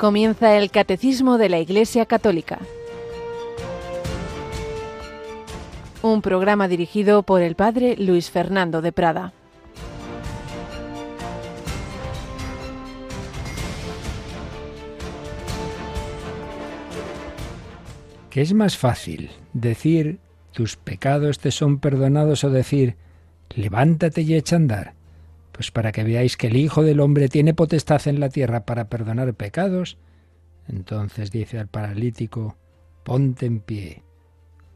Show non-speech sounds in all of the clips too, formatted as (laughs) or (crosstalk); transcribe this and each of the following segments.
Comienza el Catecismo de la Iglesia Católica. Un programa dirigido por el Padre Luis Fernando de Prada. ¿Qué es más fácil? ¿Decir tus pecados te son perdonados o decir levántate y echa a andar? Pues para que veáis que el Hijo del Hombre tiene potestad en la tierra para perdonar pecados. Entonces dice al paralítico, ponte en pie,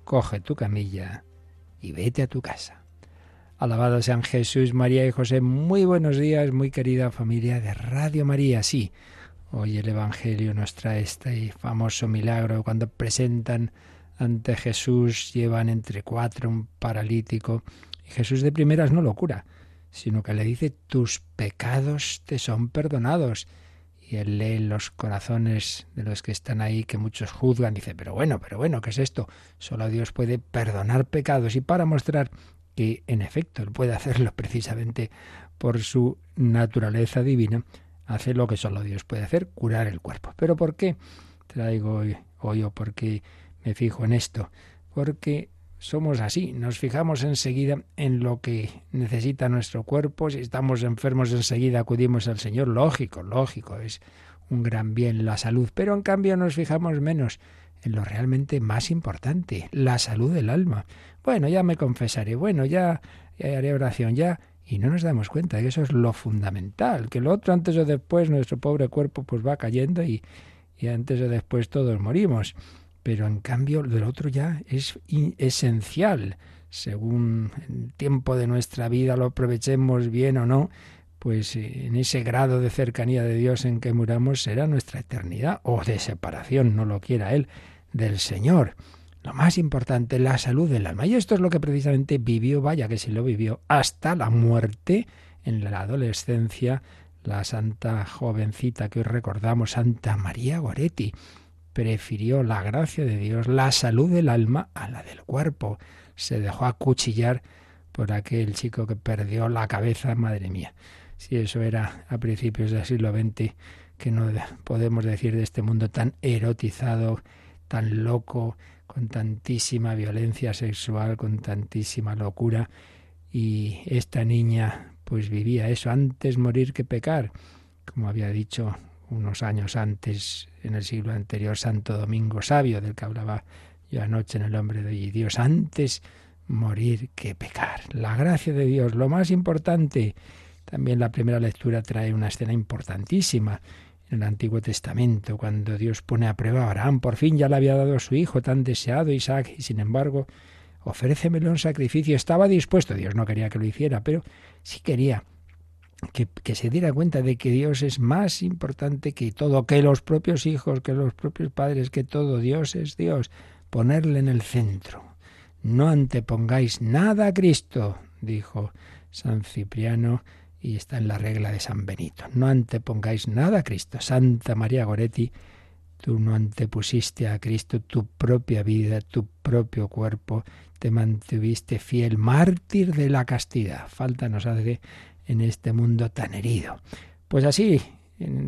coge tu camilla y vete a tu casa. Alabado sean Jesús, María y José. Muy buenos días, muy querida familia de Radio María. Sí, hoy el Evangelio nos trae este famoso milagro cuando presentan ante Jesús, llevan entre cuatro un paralítico y Jesús de primeras no lo cura sino que le dice tus pecados te son perdonados. Y él lee los corazones de los que están ahí, que muchos juzgan, dice, pero bueno, pero bueno, ¿qué es esto? Solo Dios puede perdonar pecados. Y para mostrar que en efecto Él puede hacerlo (laughs) precisamente por su naturaleza divina, hace lo que solo Dios puede hacer, curar el cuerpo. ¿Pero por qué traigo hoy, hoy o por qué me fijo en esto? Porque somos así, nos fijamos enseguida en lo que necesita nuestro cuerpo, si estamos enfermos enseguida acudimos al Señor, lógico, lógico, es un gran bien la salud, pero en cambio nos fijamos menos en lo realmente más importante, la salud del alma. Bueno, ya me confesaré, bueno, ya, haré oración, ya, y no nos damos cuenta de que eso es lo fundamental, que lo otro antes o después nuestro pobre cuerpo pues va cayendo y antes o después todos morimos pero en cambio del otro ya es esencial. Según el tiempo de nuestra vida lo aprovechemos bien o no, pues eh, en ese grado de cercanía de Dios en que muramos será nuestra eternidad o de separación, no lo quiera Él, del Señor. Lo más importante, la salud del alma. Y esto es lo que precisamente vivió, vaya que si lo vivió, hasta la muerte en la adolescencia, la santa jovencita que hoy recordamos, Santa María Goretti prefirió la gracia de Dios, la salud del alma, a la del cuerpo. Se dejó acuchillar por aquel chico que perdió la cabeza, madre mía. Si eso era a principios del siglo XX, que no podemos decir de este mundo tan erotizado, tan loco, con tantísima violencia sexual, con tantísima locura. Y esta niña pues vivía eso, antes morir que pecar, como había dicho unos años antes, en el siglo anterior, Santo Domingo Sabio, del que hablaba yo anoche en el hombre de. Dios, antes morir que pecar. La gracia de Dios, lo más importante. También la primera lectura trae una escena importantísima en el Antiguo Testamento, cuando Dios pone a prueba a Abraham. Por fin ya le había dado a su hijo tan deseado, Isaac, y sin embargo, ofrécemelo en sacrificio. Estaba dispuesto, Dios no quería que lo hiciera, pero sí quería que, se diera cuenta de que Dios es más importante que todo, que los propios hijos, que los propios padres, que todo, Dios es Dios, ponerle en el centro. No antepongáis nada a Cristo, dijo San Cipriano, y está en la regla de San Benito. No antepongáis nada a Cristo. Santa María Goretti, tú no antepusiste a Cristo tu propia vida, tu propio cuerpo, te mantuviste fiel, mártir de la castidad. Falta nos hace en este mundo tan herido. Pues así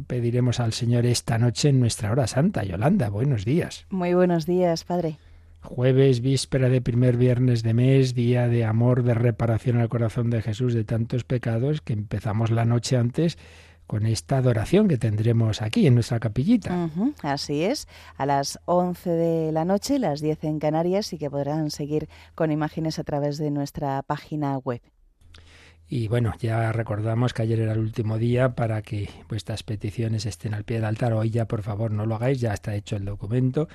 pediremos al Señor esta noche en nuestra hora santa. Yolanda, buenos días. Muy buenos días, Padre. Jueves, víspera de primer viernes de mes, día de amor, de reparación al corazón de Jesús de tantos pecados, que empezamos la noche antes con esta adoración que tendremos aquí en nuestra capillita. así es, a las 11 de la noche, las 10 en Canarias, y que podrán seguir con imágenes a través de nuestra página web. Y bueno, ya recordamos que ayer era el último día para que vuestras peticiones estén al pie del altar. Hoy ya, por favor, no lo hagáis, ya está hecho el documento,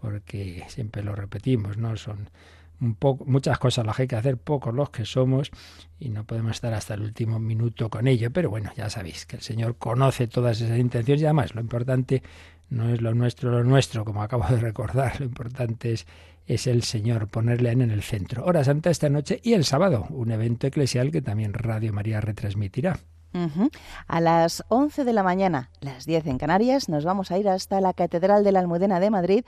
porque siempre lo repetimos, ¿no? Son un poco, muchas cosas las que hay que hacer, pocos los que somos, y no podemos estar hasta el último minuto con ello. Pero bueno, ya sabéis que el Señor conoce todas esas intenciones y además lo importante no es lo nuestro, lo nuestro, como acabo de recordar, lo importante es es el Señor, ponerle en el centro. Hora Santa esta noche y el sábado, un evento eclesial que también Radio María retransmitirá. A las 11 de la mañana, las 10 en Canarias, nos vamos a ir hasta la Catedral de la Almudena de Madrid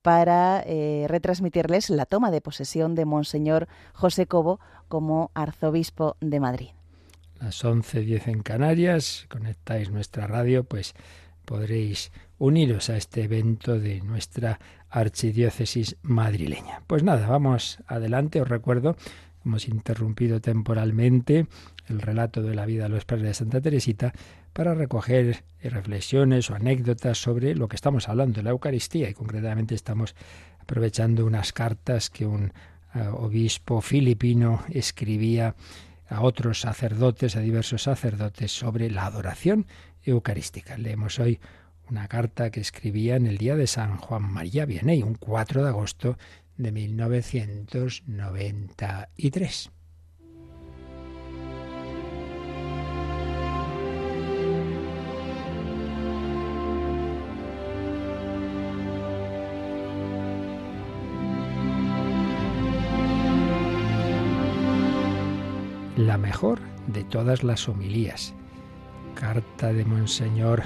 para eh, retransmitirles la toma de posesión de Monseñor José Cobo como arzobispo de Madrid. Las 11.10 en Canarias, conectáis nuestra radio, pues podréis uniros a este evento de nuestra archidiócesis madrileña. Pues nada, vamos adelante. Os recuerdo, hemos interrumpido temporalmente el relato de la vida de los padres de Santa Teresita para recoger reflexiones o anécdotas sobre lo que estamos hablando, la Eucaristía, y concretamente estamos aprovechando unas cartas que un eh, obispo filipino escribía a otros sacerdotes, a diversos sacerdotes, sobre la adoración eucarística. Leemos hoy una carta que escribía en el día de San Juan María Vianney, un 4 de agosto de 1993. La mejor de todas las homilías. Carta de Monseñor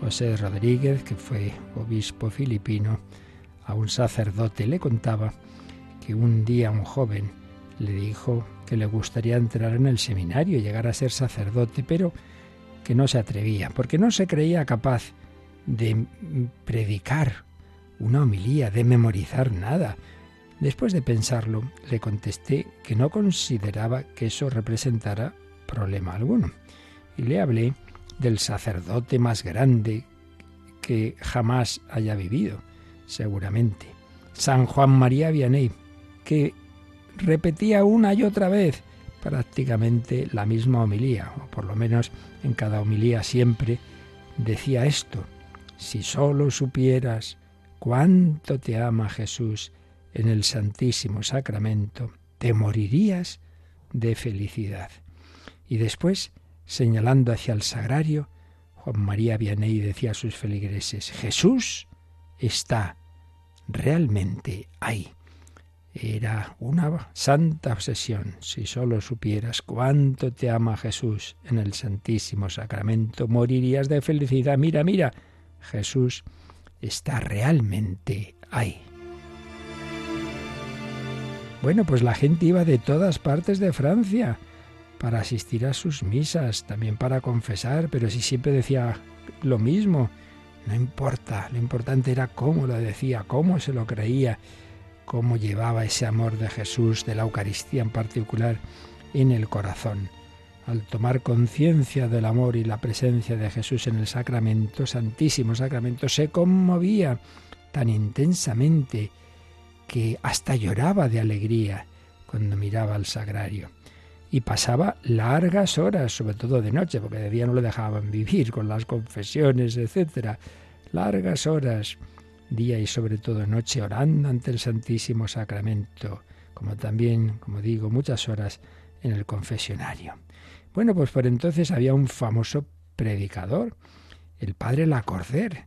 José Rodríguez, que fue obispo filipino, a un sacerdote le contaba que un día un joven le dijo que le gustaría entrar en el seminario y llegar a ser sacerdote, pero que no se atrevía, porque no se creía capaz de predicar una homilía, de memorizar nada. Después de pensarlo, le contesté que no consideraba que eso representara problema alguno. Y le hablé del sacerdote más grande que jamás haya vivido, seguramente. San Juan María Vianney, que repetía una y otra vez prácticamente la misma homilía, o por lo menos en cada homilía siempre decía esto, si solo supieras cuánto te ama Jesús en el Santísimo Sacramento, te morirías de felicidad. Y después señalando hacia el sagrario, Juan María Vianney decía a sus feligreses, Jesús está realmente ahí. Era una santa obsesión. Si solo supieras cuánto te ama Jesús en el Santísimo Sacramento, morirías de felicidad. Mira, mira, Jesús está realmente ahí. Bueno, pues la gente iba de todas partes de Francia para asistir a sus misas, también para confesar, pero si siempre decía lo mismo, no importa, lo importante era cómo lo decía, cómo se lo creía, cómo llevaba ese amor de Jesús, de la Eucaristía en particular, en el corazón. Al tomar conciencia del amor y la presencia de Jesús en el sacramento, santísimo sacramento, se conmovía tan intensamente que hasta lloraba de alegría cuando miraba al sagrario y pasaba largas horas, sobre todo de noche, porque de día no le dejaban vivir con las confesiones, etcétera. Largas horas, día y sobre todo noche, orando ante el Santísimo Sacramento, como también, como digo, muchas horas en el confesionario. Bueno, pues por entonces había un famoso predicador, el padre Lacordaire,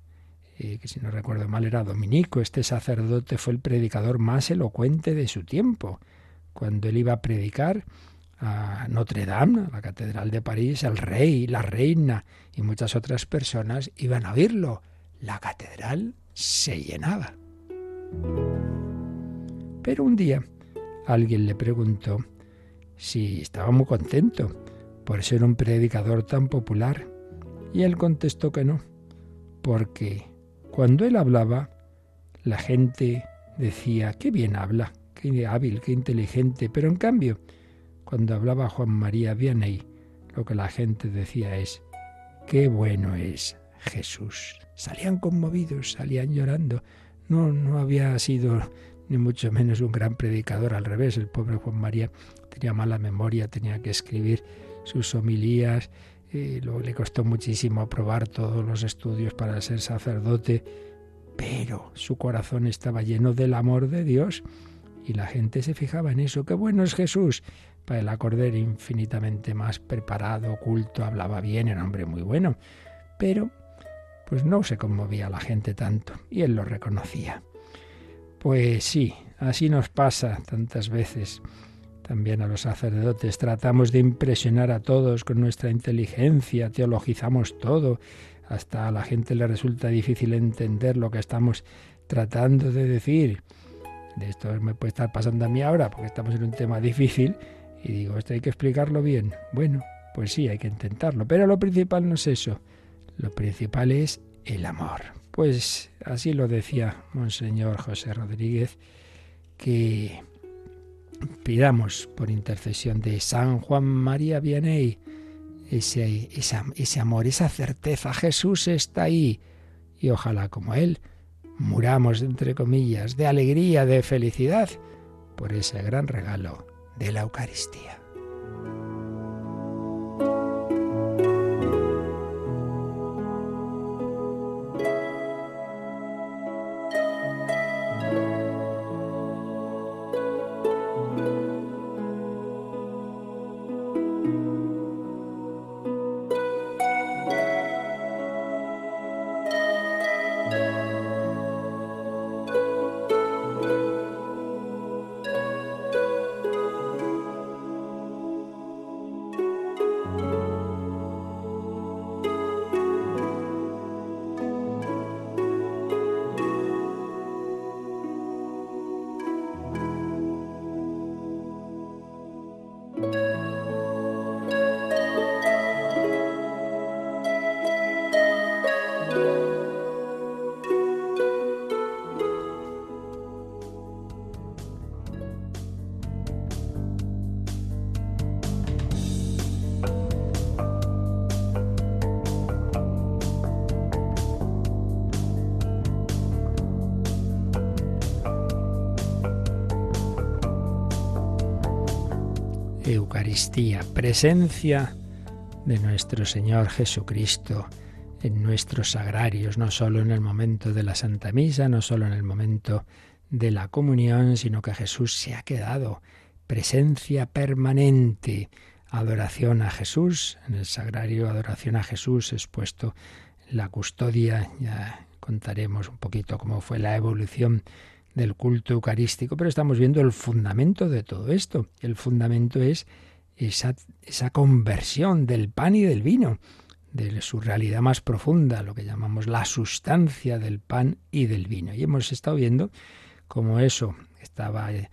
eh, que si no recuerdo mal era dominico. Este sacerdote fue el predicador más elocuente de su tiempo. Cuando él iba a predicar, Notre Dame, la Catedral de París, el rey, la reina y muchas otras personas iban a oírlo. La catedral se llenaba. Pero un día alguien le preguntó si estaba muy contento por ser un predicador tan popular. Y él contestó que no, porque cuando él hablaba, la gente decía, qué bien habla, qué hábil, qué inteligente, pero en cambio, cuando hablaba Juan María Vianney, lo que la gente decía es, qué bueno es Jesús. Salían conmovidos, salían llorando. No, no había sido ni mucho menos un gran predicador, al revés, el pobre Juan María tenía mala memoria, tenía que escribir sus homilías, eh, luego le costó muchísimo aprobar todos los estudios para ser sacerdote, pero su corazón estaba lleno del amor de Dios y la gente se fijaba en eso. Qué bueno es Jesús. Para el acorde infinitamente más preparado, culto, hablaba bien, era un hombre muy bueno, pero pues no se conmovía la gente tanto y él lo reconocía. Pues sí, así nos pasa tantas veces. También a los sacerdotes tratamos de impresionar a todos con nuestra inteligencia, teologizamos todo, hasta a la gente le resulta difícil entender lo que estamos tratando de decir. De esto me puede estar pasando a mí ahora porque estamos en un tema difícil y digo, esto hay que explicarlo bien. Bueno, pues sí, hay que intentarlo. Pero lo principal no es eso. Lo principal es el amor. Pues así lo decía Monseñor José Rodríguez, que pidamos por intercesión de San Juan María Vianney ese, ese amor, esa certeza. Jesús está ahí y ojalá como Él muramos, entre comillas, de alegría, de felicidad por ese gran regalo de la Eucaristía. Presencia de nuestro Señor Jesucristo en nuestros sagrarios, no solo en el momento de la Santa Misa, no solo en el momento de la comunión, sino que Jesús se ha quedado. Presencia permanente, adoración a Jesús, en el sagrario adoración a Jesús expuesto en la custodia, ya contaremos un poquito cómo fue la evolución del culto eucarístico, pero estamos viendo el fundamento de todo esto. El fundamento es esa, esa conversión del pan y del vino, de su realidad más profunda, lo que llamamos la sustancia del pan y del vino. Y hemos estado viendo cómo eso estaba eh,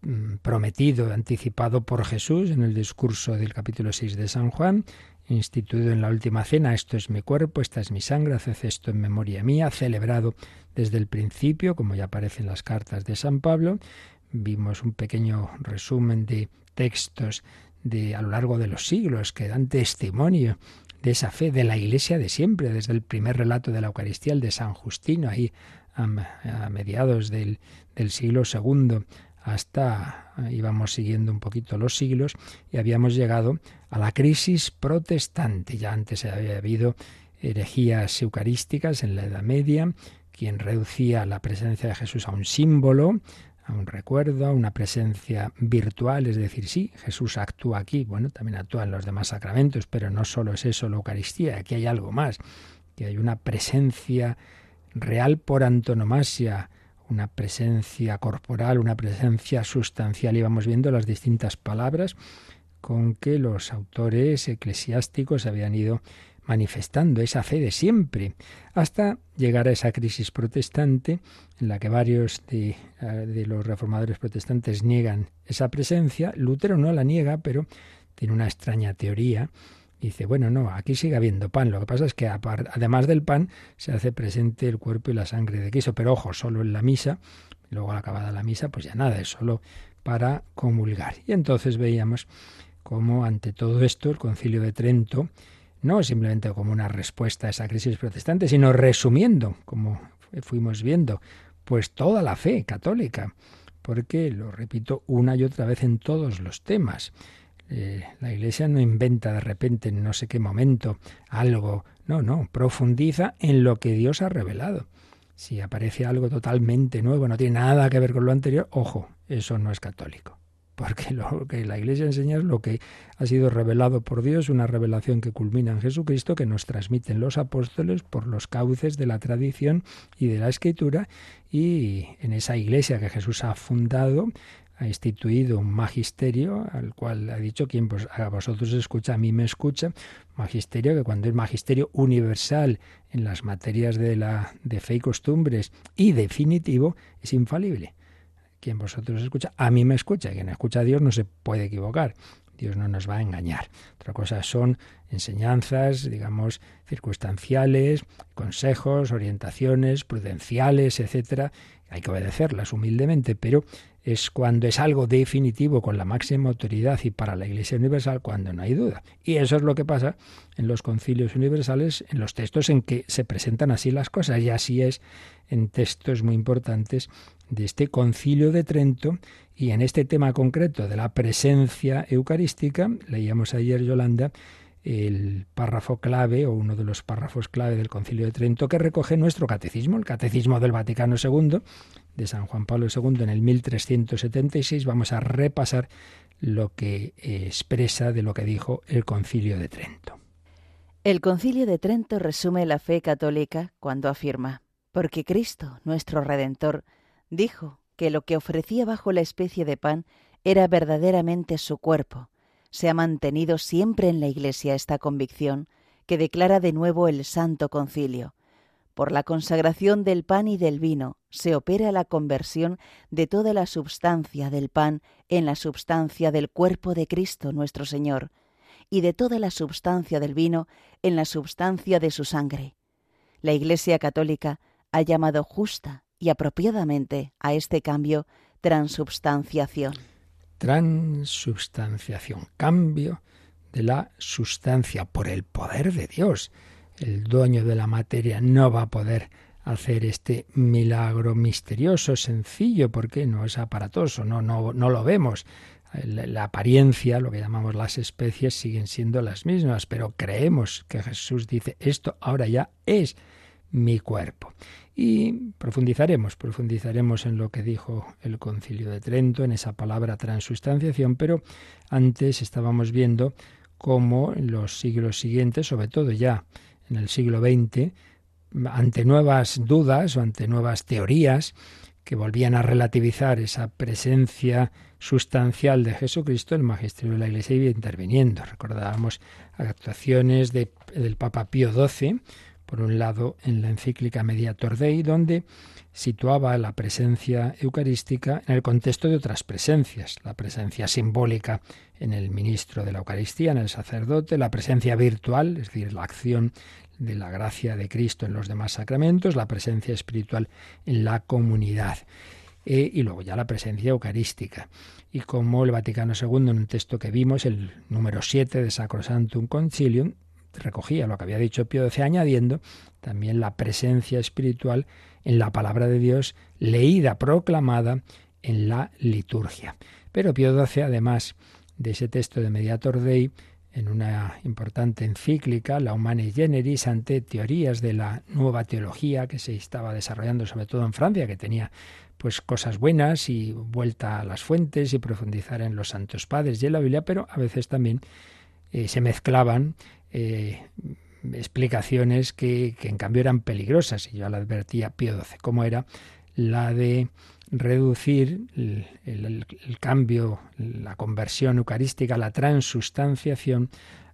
mm, prometido, anticipado por Jesús en el discurso del capítulo 6 de San Juan, instituido en la última cena, esto es mi cuerpo, esta es mi sangre, haced esto en memoria mía, celebrado desde el principio, como ya aparece en las cartas de San Pablo. Vimos un pequeño resumen de textos de a lo largo de los siglos que dan testimonio de esa fe de la Iglesia de siempre, desde el primer relato de la Eucaristía, el de San Justino, ahí a, mediados del, del siglo II, hasta íbamos siguiendo un poquito los siglos y habíamos llegado a la crisis protestante. Ya antes había habido herejías eucarísticas en la Edad Media, quien reducía la presencia de Jesús a un símbolo, a un recuerdo, a una presencia virtual, es decir, sí, Jesús actúa aquí, bueno, también actúa en los demás sacramentos, pero no solo es eso la Eucaristía, aquí hay algo más, que hay una presencia real por antonomasia, una presencia corporal, una presencia sustancial, y vamos viendo las distintas palabras con que los autores eclesiásticos habían ido manifestando esa fe de siempre, hasta llegar a esa crisis protestante en la que varios de, eh, los reformadores protestantes niegan esa presencia. Lutero no la niega, pero tiene una extraña teoría. Dice, bueno, no, aquí sigue habiendo pan. Lo que pasa es que además del pan se hace presente el cuerpo y la sangre de Cristo. Pero ojo, solo en la misa, luego acabada la misa, pues ya nada, es solo para comulgar. Y entonces veíamos cómo ante todo esto el concilio de Trento no simplemente como una respuesta a esa crisis protestante, sino resumiendo, como fuimos viendo, pues toda la fe católica, porque, lo repito una y otra vez en todos los temas, eh, la Iglesia no inventa de repente en no sé qué momento algo, no, no, profundiza en lo que Dios ha revelado. Si aparece algo totalmente nuevo, no tiene nada que ver con lo anterior, ojo, eso no es católico porque lo que la Iglesia enseña es lo que ha sido revelado por Dios, una revelación que culmina en Jesucristo, que nos transmiten los apóstoles por los cauces de la tradición y de la escritura, y en esa Iglesia que Jesús ha fundado, ha instituido un magisterio al cual ha dicho quien a vosotros escucha, a mí me escucha, magisterio que cuando es magisterio universal en las materias de la de fe y costumbres y definitivo es infalible quien vosotros escucha, a mí me escucha, quien escucha a Dios no se puede equivocar. Dios no nos va a engañar. Otra cosa son enseñanzas, digamos, circunstanciales, consejos, orientaciones, prudenciales, etcétera. Hay que obedecerlas humildemente, pero es cuando es algo definitivo con la máxima autoridad y para la Iglesia Universal cuando no hay duda. Y eso es lo que pasa en los concilios universales, en los textos en que se presentan así las cosas. Y así es en textos muy importantes de este concilio de Trento y en este tema concreto de la presencia eucarística, leíamos ayer Yolanda, el párrafo clave o uno de los párrafos clave del Concilio de Trento que recoge nuestro catecismo, el catecismo del Vaticano II de San Juan Pablo II en el 1376. Vamos a repasar lo que expresa de lo que dijo el Concilio de Trento. El Concilio de Trento resume la fe católica cuando afirma, porque Cristo, nuestro Redentor, dijo que lo que ofrecía bajo la especie de pan era verdaderamente su cuerpo, se ha mantenido siempre en la Iglesia esta convicción que declara de nuevo el Santo Concilio. Por la consagración del pan y del vino se opera la conversión de toda la substancia del pan en la substancia del cuerpo de Cristo nuestro Señor, y de toda la substancia del vino en la substancia de su sangre. La Iglesia Católica ha llamado justa y apropiadamente a este cambio transubstanciación transubstanciación, cambio de la sustancia por el poder de Dios. El dueño de la materia no va a poder hacer este milagro misterioso, sencillo, porque no es aparatoso, no, no, no lo vemos. La, la, apariencia, lo que llamamos las especies, siguen siendo las mismas, pero creemos que Jesús dice, esto ahora ya es mi cuerpo. Y profundizaremos, profundizaremos en lo que dijo el concilio de Trento, en esa palabra transustanciación, pero antes estábamos viendo cómo en los siglos siguientes, sobre todo ya en el siglo XX, ante nuevas dudas o ante nuevas teorías que volvían a relativizar esa presencia sustancial de Jesucristo, el magisterio de la Iglesia iba interviniendo. Recordábamos actuaciones de, del Papa Pío XII, por un lado en la encíclica Mediator Dei, donde situaba la presencia eucarística en el contexto de otras presencias, la presencia simbólica en el ministro de la Eucaristía, en el sacerdote, la presencia virtual, es decir, la acción de la gracia de Cristo en los demás sacramentos, la presencia espiritual en la comunidad. E, y luego ya la presencia eucarística. Y como el Vaticano II, en un texto que vimos, el número 7 de Sacrosantum Concilium, recogía lo que había dicho Pío XII, añadiendo también la presencia espiritual en la palabra de Dios leída, proclamada en la liturgia. Pero Pío XII, además de ese texto de Mediator Dei, en una importante encíclica, La Humane Generis, ante teorías de la nueva teología que se estaba desarrollando sobre todo en Francia, que tenía pues cosas buenas y vuelta a las fuentes y profundizar en los santos padres y en la Biblia, pero a veces también eh, se mezclaban eh, explicaciones que, en cambio eran peligrosas, y yo la advertía Pío XII, como era la de reducir el, el, cambio, la conversión eucarística, la transustanciación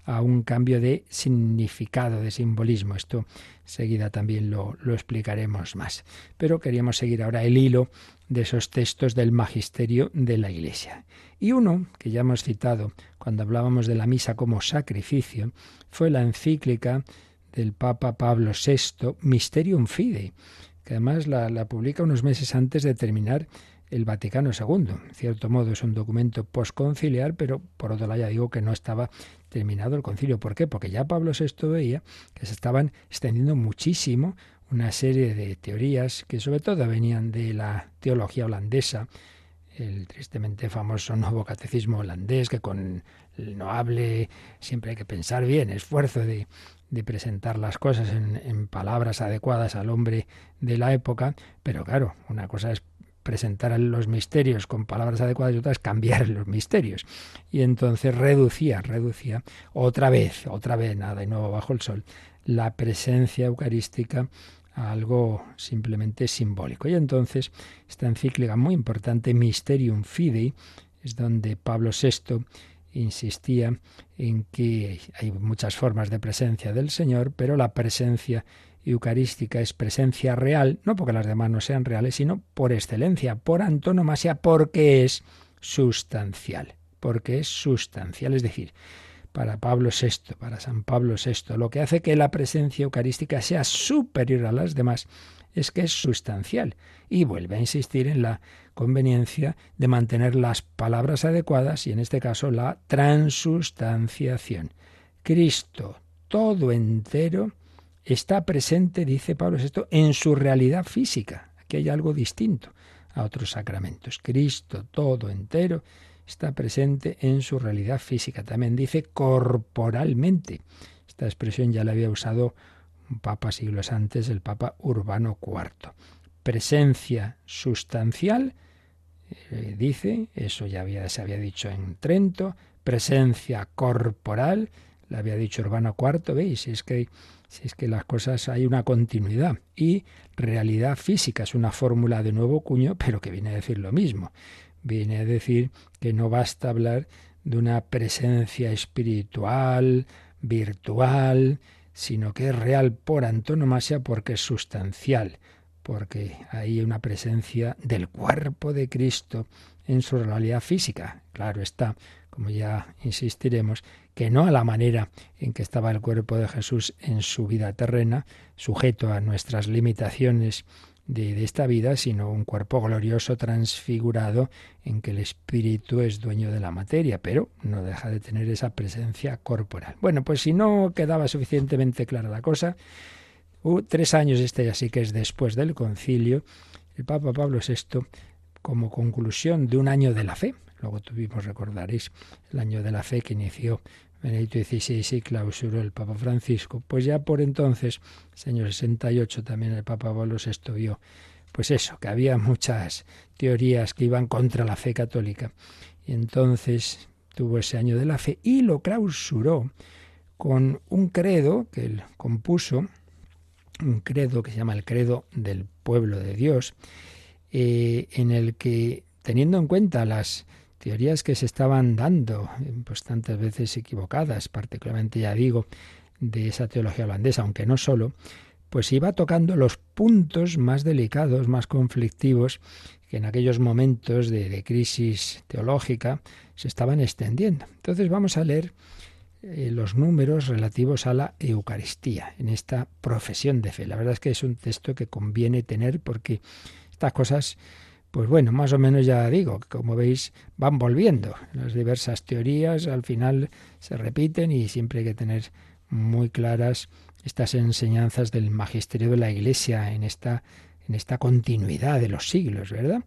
a un cambio de significado, de simbolismo. Esto seguida también lo, lo, explicaremos más. Pero queríamos seguir ahora el hilo de esos textos del magisterio de la Iglesia. Y uno, que ya hemos citado cuando hablábamos de la misa como sacrificio, fue la encíclica del Papa Pablo VI, Mysterium Fidei, que además la, la publica unos meses antes de terminar el Vaticano II. En cierto modo es un documento posconciliar, pero por otro lado ya digo que no estaba terminado el concilio. ¿Por qué? Porque ya Pablo VI veía que se estaban extendiendo muchísimo una serie de teorías que sobre todo venían de la teología holandesa, el tristemente famoso nuevo catecismo holandés, que con el no hable siempre hay que pensar bien, esfuerzo de, presentar las cosas en, en, palabras adecuadas al hombre de la época, pero claro, una cosa es presentar los misterios con palabras adecuadas y otra es cambiar los misterios. Y entonces reducía, reducía otra vez, otra vez, nada de nuevo bajo el sol, la presencia eucarística a algo simplemente simbólico. Y entonces esta encíclica muy importante, Mysterium Fidei, es donde Pablo VI insistía en que hay muchas formas de presencia del Señor, pero la presencia eucarística es presencia real, no porque las demás no sean reales, sino por excelencia, por antonomasia, porque es sustancial. porque es sustancial, es decir, para Pablo VI, para San Pablo VI, lo que hace que la presencia eucarística sea superior a las demás es que es sustancial y vuelve a insistir en la conveniencia de mantener las palabras adecuadas y en este caso la transustanciación. Cristo, todo entero, está presente, dice Pablo VI, en su realidad física. Aquí hay algo distinto a otros sacramentos. Cristo, todo entero, está presente en su realidad física. También dice corporalmente. Esta expresión ya la había usado un papa siglos antes, el papa Urbano IV. Presencia sustancial, eh, dice, eso ya se había dicho en Trento, presencia corporal, la había dicho Urbano IV, veis, es que si es que las cosas hay una continuidad y realidad física es una fórmula de nuevo cuño, pero que viene a decir lo mismo viene a decir que no basta hablar de una presencia espiritual, virtual, sino que es real por antonomasia porque es sustancial, porque hay una presencia del cuerpo de Cristo en su realidad física. Claro está, como ya insistiremos, que no a la manera en que estaba el cuerpo de Jesús en su vida terrena, sujeto a nuestras limitaciones de, esta vida, sino un cuerpo glorioso transfigurado en que el espíritu es dueño de la materia, pero no deja de tener esa presencia corporal. Bueno, pues si no quedaba suficientemente clara la cosa, tres años, este ya sí que es después del concilio, el Papa Pablo VI, como conclusión de un año de la fe, luego tuvimos, recordaréis, el año de la fe que inició Benedicto XVI y clausuró el Papa Francisco. Pues ya por entonces, año 68, también el Papa Pablo VI vio, pues eso, que había muchas teorías que iban contra la fe católica. Y entonces tuvo ese año de la fe y lo clausuró con un credo que él compuso, un credo que se llama el credo del pueblo de Dios, eh, en el que, teniendo en cuenta las teorías que se estaban dando, pues tantas veces equivocadas, particularmente ya digo, de esa teología holandesa, aunque no solo, pues iba tocando los puntos más delicados, más conflictivos, que en aquellos momentos de, de crisis teológica se estaban extendiendo. Entonces vamos a leer eh, los números relativos a la Eucaristía en esta profesión de fe. La verdad es que es un texto que conviene tener porque estas cosas pues bueno, más o menos ya digo, como veis, van volviendo. Las diversas teorías al final se repiten y siempre hay que tener muy claras estas enseñanzas del magisterio de la Iglesia en esta, en esta continuidad de los siglos, ¿verdad?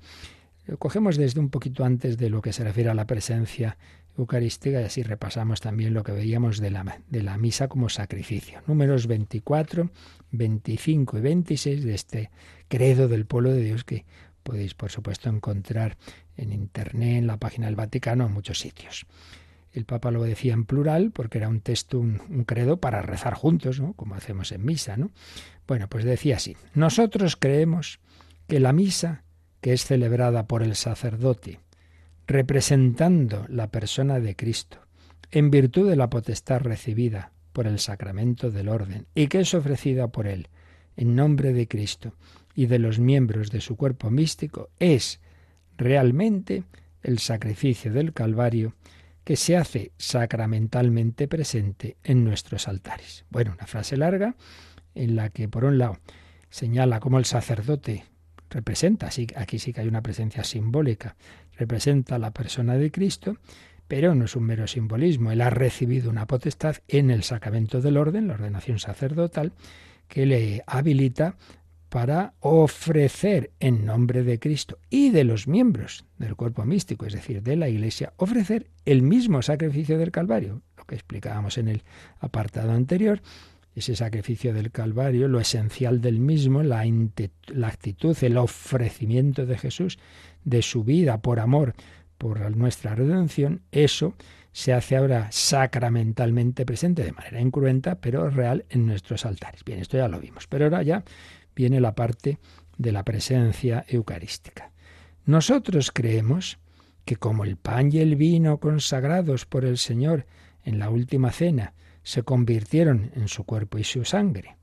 cogemos desde un poquito antes de lo que se refiere a la presencia eucarística y así repasamos también lo que veíamos de la, de la misa como sacrificio. Números 24, 25 y 26 de este credo del pueblo de Dios que podéis, por supuesto, encontrar en Internet, en la página del Vaticano, en muchos sitios. El Papa lo decía en plural porque era un texto, un, credo para rezar juntos, ¿no? como hacemos en misa. ¿no? Bueno, pues decía así, nosotros creemos que la misa, que es celebrada por el sacerdote, representando la persona de Cristo, en virtud de la potestad recibida por el sacramento del orden, y que es ofrecida por él, en nombre de Cristo, y de los miembros de su cuerpo místico es realmente el sacrificio del Calvario que se hace sacramentalmente presente en nuestros altares. Bueno, una frase larga en la que por un lado señala cómo el sacerdote representa, aquí sí que hay una presencia simbólica, representa a la persona de Cristo, pero no es un mero simbolismo, él ha recibido una potestad en el sacramento del orden, la ordenación sacerdotal, que le habilita para ofrecer en nombre de Cristo y de los miembros del cuerpo místico, es decir, de la Iglesia, ofrecer el mismo sacrificio del Calvario, lo que explicábamos en el apartado anterior, ese sacrificio del Calvario, lo esencial del mismo, la, la actitud, el ofrecimiento de Jesús, de su vida por amor, por nuestra redención, eso se hace ahora sacramentalmente presente de manera incruenta, pero real en nuestros altares. Bien, esto ya lo vimos, pero ahora ya viene la parte de la presencia eucarística. Nosotros creemos que como el pan y el vino consagrados por el Señor en la última cena se convirtieron en su cuerpo y su sangre,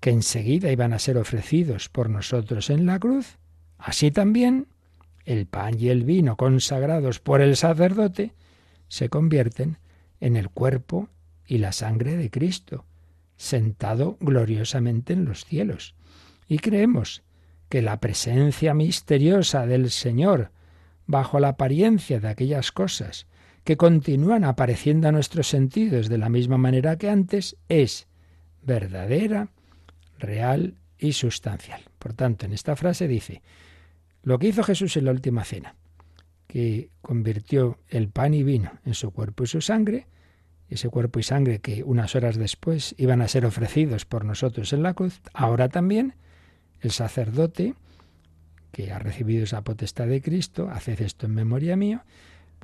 que enseguida iban a ser ofrecidos por nosotros en la cruz, así también el pan y el vino consagrados por el sacerdote se convierten en el cuerpo y la sangre de Cristo, sentado gloriosamente en los cielos. Y creemos que la presencia misteriosa del Señor, bajo la apariencia de aquellas cosas que continúan apareciendo a nuestros sentidos de la misma manera que antes, es verdadera, real y sustancial. Por tanto, en esta frase dice, lo que hizo Jesús en la última cena, que convirtió el pan y vino en su cuerpo y su sangre, ese cuerpo y sangre que unas horas después iban a ser ofrecidos por nosotros en la cruz, ahora también el sacerdote que ha recibido esa potestad de Cristo, haced esto en memoria mía,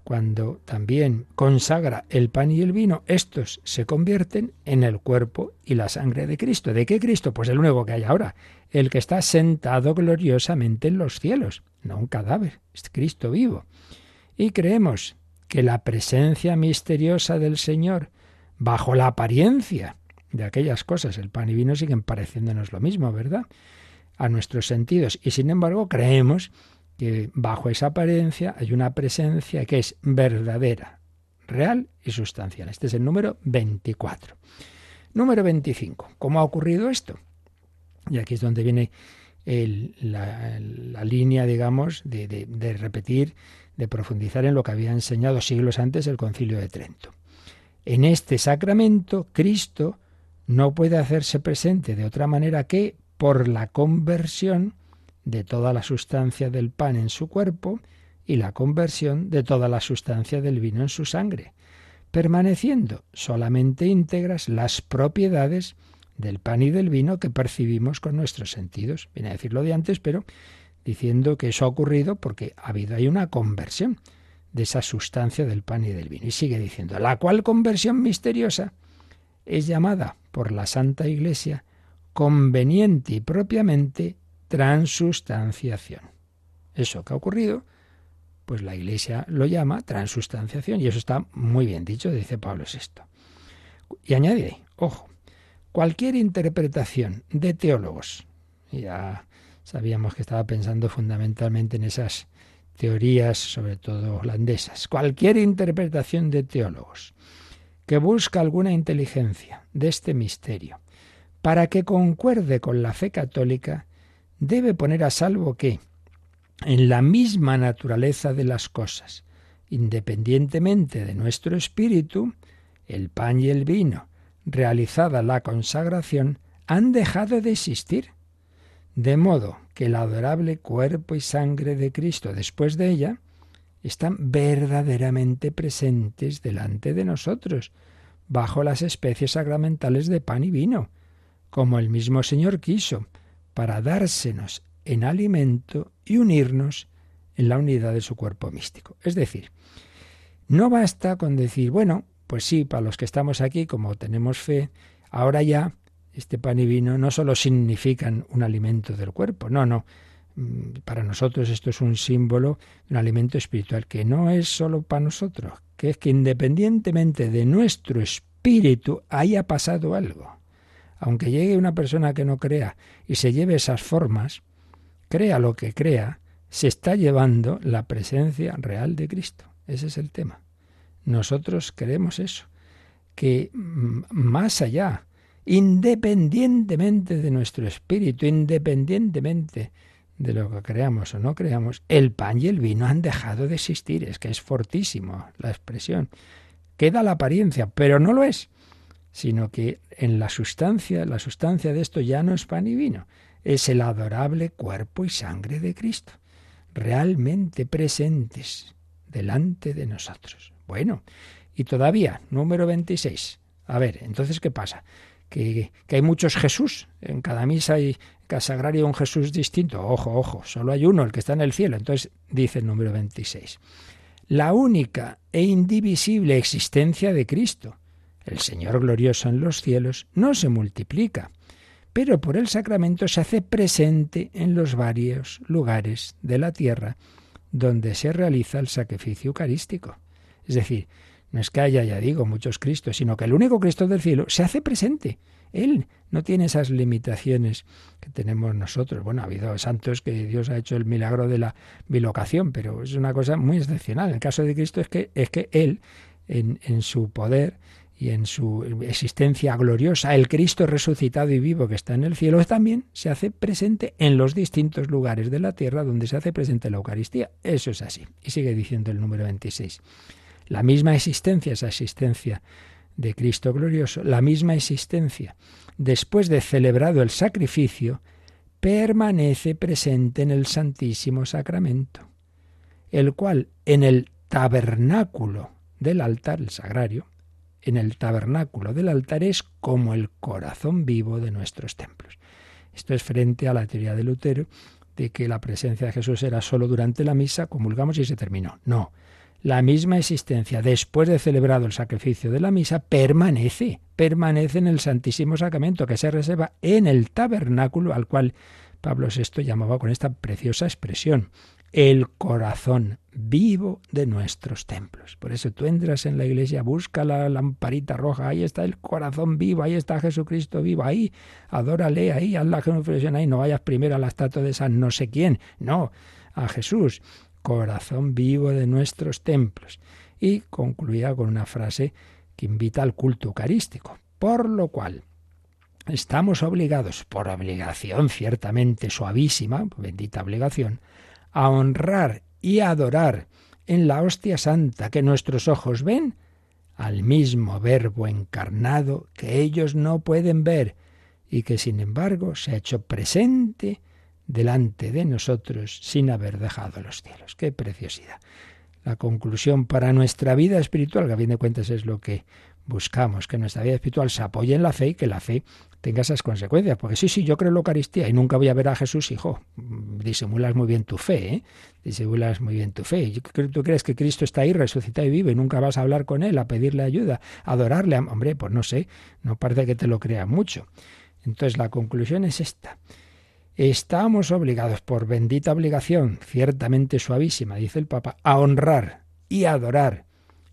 cuando también consagra el pan y el vino, estos se convierten en el cuerpo y la sangre de Cristo. ¿De qué Cristo? Pues el único que hay ahora, el que está sentado gloriosamente en los cielos, no un cadáver, es Cristo vivo. Y creemos que la presencia misteriosa del Señor, bajo la apariencia de aquellas cosas, el pan y vino siguen pareciéndonos lo mismo, ¿verdad? A nuestros sentidos. Y sin embargo creemos que bajo esa apariencia hay una presencia que es verdadera, real y sustancial. Este es el número 24. Número 25. ¿Cómo ha ocurrido esto? Y aquí es donde viene la, línea, digamos, de, de repetir, de profundizar en lo que había enseñado siglos antes el concilio de Trento. En este sacramento, Cristo no puede hacerse presente de otra manera que por la conversión de toda la sustancia del pan en su cuerpo y la conversión de toda la sustancia del vino en su sangre, permaneciendo solamente íntegras las propiedades del pan y del vino que percibimos con nuestros sentidos. Viene a decirlo de antes, pero diciendo que eso ha ocurrido porque ha habido ahí una conversión de esa sustancia del pan y del vino. Y sigue diciendo, la cual conversión misteriosa es llamada por la Santa Iglesia conveniente y propiamente transustanciación. Eso que ha ocurrido, pues la Iglesia lo llama transustanciación y eso está muy bien dicho, dice Pablo VI. Y añade, ojo, cualquier interpretación de teólogos, ya sabíamos que estaba pensando fundamentalmente en esas teorías, sobre todo holandesas, cualquier interpretación de teólogos que busca alguna inteligencia de este misterio para que concuerde con la fe católica, debe poner a salvo que, en la misma naturaleza de las cosas, independientemente de nuestro espíritu, el pan y el vino, realizada la consagración, han dejado de existir, de modo que el adorable cuerpo y sangre de Cristo después de ella están verdaderamente presentes delante de nosotros, bajo las especies sacramentales de pan y vino, como el mismo Señor quiso, para dársenos en alimento y unirnos en la unidad de su cuerpo místico. Es decir, no basta con decir, bueno, pues sí, para los que estamos aquí, como tenemos fe, ahora ya este pan y vino no solo significan un alimento del cuerpo, no, no. Mm, para nosotros esto es un símbolo de un alimento espiritual que no es solo para nosotros, que es que independientemente de nuestro espíritu haya pasado algo aunque llegue una persona que no crea y se lleve esas formas, crea lo que crea, se está llevando la presencia real de Cristo. Ese es el tema. Nosotros creemos eso, que más allá, independientemente de nuestro espíritu, independientemente de lo que creamos o no creamos, el pan y el vino han dejado de existir. Es que es fortísimo la expresión. Queda la apariencia, pero no lo es sino que en la sustancia, la sustancia de esto ya no es pan y vino, es el adorable cuerpo y sangre de Cristo, realmente presentes delante de nosotros. Bueno, y todavía, número 26. A ver, entonces, ¿qué pasa? Que, que, hay muchos Jesús. En cada misa hay casagrario un Jesús distinto. Ojo, ojo, solo hay uno, el que está en el cielo. Entonces dice el número 26. La única e indivisible existencia de Cristo el Señor glorioso en los cielos no se multiplica, pero por el sacramento se hace presente en los varios lugares de la tierra donde se realiza el sacrificio eucarístico. Es decir, no es que haya, ya digo, muchos Cristos, sino que el único Cristo del cielo se hace presente. Él no tiene esas limitaciones que tenemos nosotros. Bueno, ha habido santos que Dios ha hecho el milagro de la bilocación, pero es una cosa muy excepcional. En el caso de Cristo es que, es que Él en, en su poder y en su existencia gloriosa, el Cristo resucitado y vivo que está en el cielo, también se hace presente en los distintos lugares de la tierra donde se hace presente la Eucaristía. Eso es así. Y sigue diciendo el número 26. La misma existencia, esa existencia de Cristo glorioso, la misma existencia, después de celebrado el sacrificio, permanece presente en el Santísimo Sacramento, el cual en el tabernáculo del altar, el sagrario, en el tabernáculo del altar es como el corazón vivo de nuestros templos. Esto es frente a la teoría de Lutero de que la presencia de Jesús era solo durante la misa, comulgamos y se terminó. No, la misma existencia después de celebrado el sacrificio de la misa permanece, permanece en el Santísimo Sacramento que se reserva en el tabernáculo al cual Pablo VI llamaba con esta preciosa expresión el corazón vivo de nuestros templos. Por eso tú entras en la iglesia, busca la lamparita roja, ahí está el corazón vivo, ahí está Jesucristo vivo, ahí, adórale, ahí, haz la genuflexión, ahí, no vayas primero a la estatua de San no sé quién, no, a Jesús, corazón vivo de nuestros templos. Y concluía con una frase que invita al culto eucarístico, por lo cual estamos obligados, por obligación ciertamente suavísima, bendita obligación, a honrar y adorar en la hostia santa que nuestros ojos ven al mismo verbo encarnado que ellos no pueden ver y que sin embargo se ha hecho presente delante de nosotros sin haber dejado los cielos. ¡Qué preciosidad! La conclusión para nuestra vida espiritual, que a fin de cuentas es lo que buscamos, que nuestra vida espiritual se apoye en la fe y que la fe tenga esas consecuencias. Porque sí, sí, yo creo en la Eucaristía y nunca voy a ver a Jesús, hijo. Disimulas muy bien tu fe, ¿eh? Disimulas muy bien tu fe. ¿Tú crees que Cristo está ahí, resucitado y vive, y nunca vas a hablar con Él, a pedirle ayuda, a adorarle? Hombre, pues no sé, no parece que te lo crea mucho. Entonces la conclusión es esta. Estamos obligados, por bendita obligación, ciertamente suavísima, dice el Papa, a honrar y adorar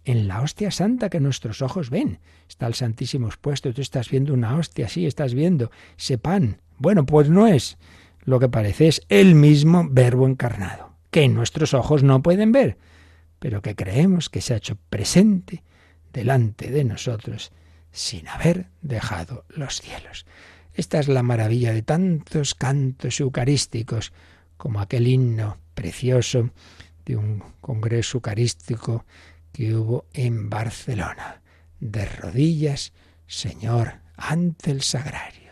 en la hostia santa que nuestros ojos ven. Está el Santísimo expuesto, tú estás viendo una hostia, sí, estás viendo ese pan. Bueno, pues no es lo que parece, es el mismo verbo encarnado, que nuestros ojos no pueden ver, pero que creemos que se ha hecho presente delante de nosotros sin haber dejado los cielos. Esta es la maravilla de tantos cantos eucarísticos, como aquel himno precioso de un congreso eucarístico que hubo en Barcelona. De rodillas, Señor, ante el sagrario.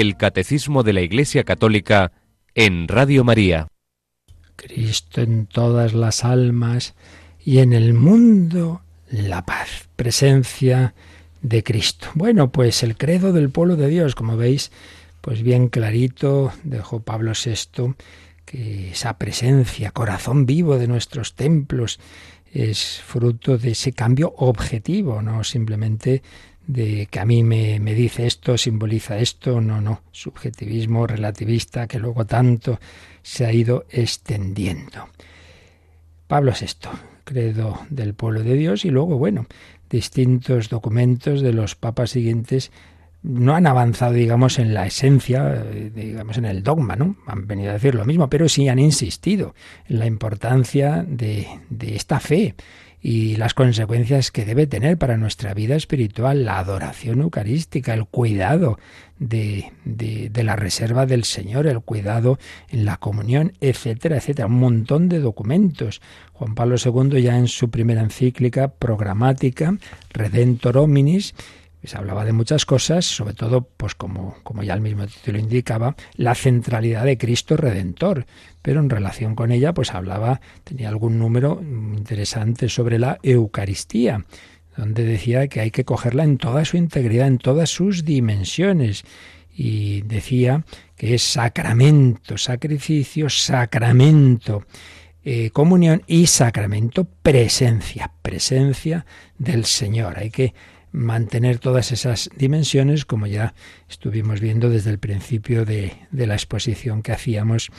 El Catecismo de la Iglesia Católica en Radio María. Cristo en todas las almas y en el mundo la paz, presencia de Cristo. Bueno, pues el credo del pueblo de Dios, como veis, pues bien clarito dejó Pablo VI que esa presencia, corazón vivo de nuestros templos, es fruto de ese cambio objetivo, no simplemente de que a mí me, me, dice esto, simboliza esto, no, no, subjetivismo relativista que luego tanto se ha ido extendiendo. Pablo VI, credo del pueblo de Dios, y luego, bueno, distintos documentos de los papas siguientes no han avanzado, digamos, en la esencia, digamos, en el dogma, ¿no? Han venido a decir lo mismo, pero sí han insistido en la importancia de, de esta fe y las consecuencias que debe tener para nuestra vida espiritual, la adoración eucarística, el cuidado de, de, la reserva del Señor, el cuidado en la comunión, etcétera, etcétera. Un montón de documentos. Juan Pablo II ya en su primera encíclica programática, Redentor Hominis, se hablaba de muchas cosas, sobre todo, pues como, como ya el mismo título indicaba, la centralidad de Cristo Redentor. Pero en relación con ella, pues hablaba, tenía algún número interesante sobre la Eucaristía, donde decía que hay que cogerla en toda su integridad, en todas sus dimensiones. Y decía que es sacramento, sacrificio, sacramento. Eh, comunión y sacramento presencia, presencia del Señor. Hay que mantener todas esas dimensiones, como ya estuvimos viendo desde el principio de, la exposición que hacíamos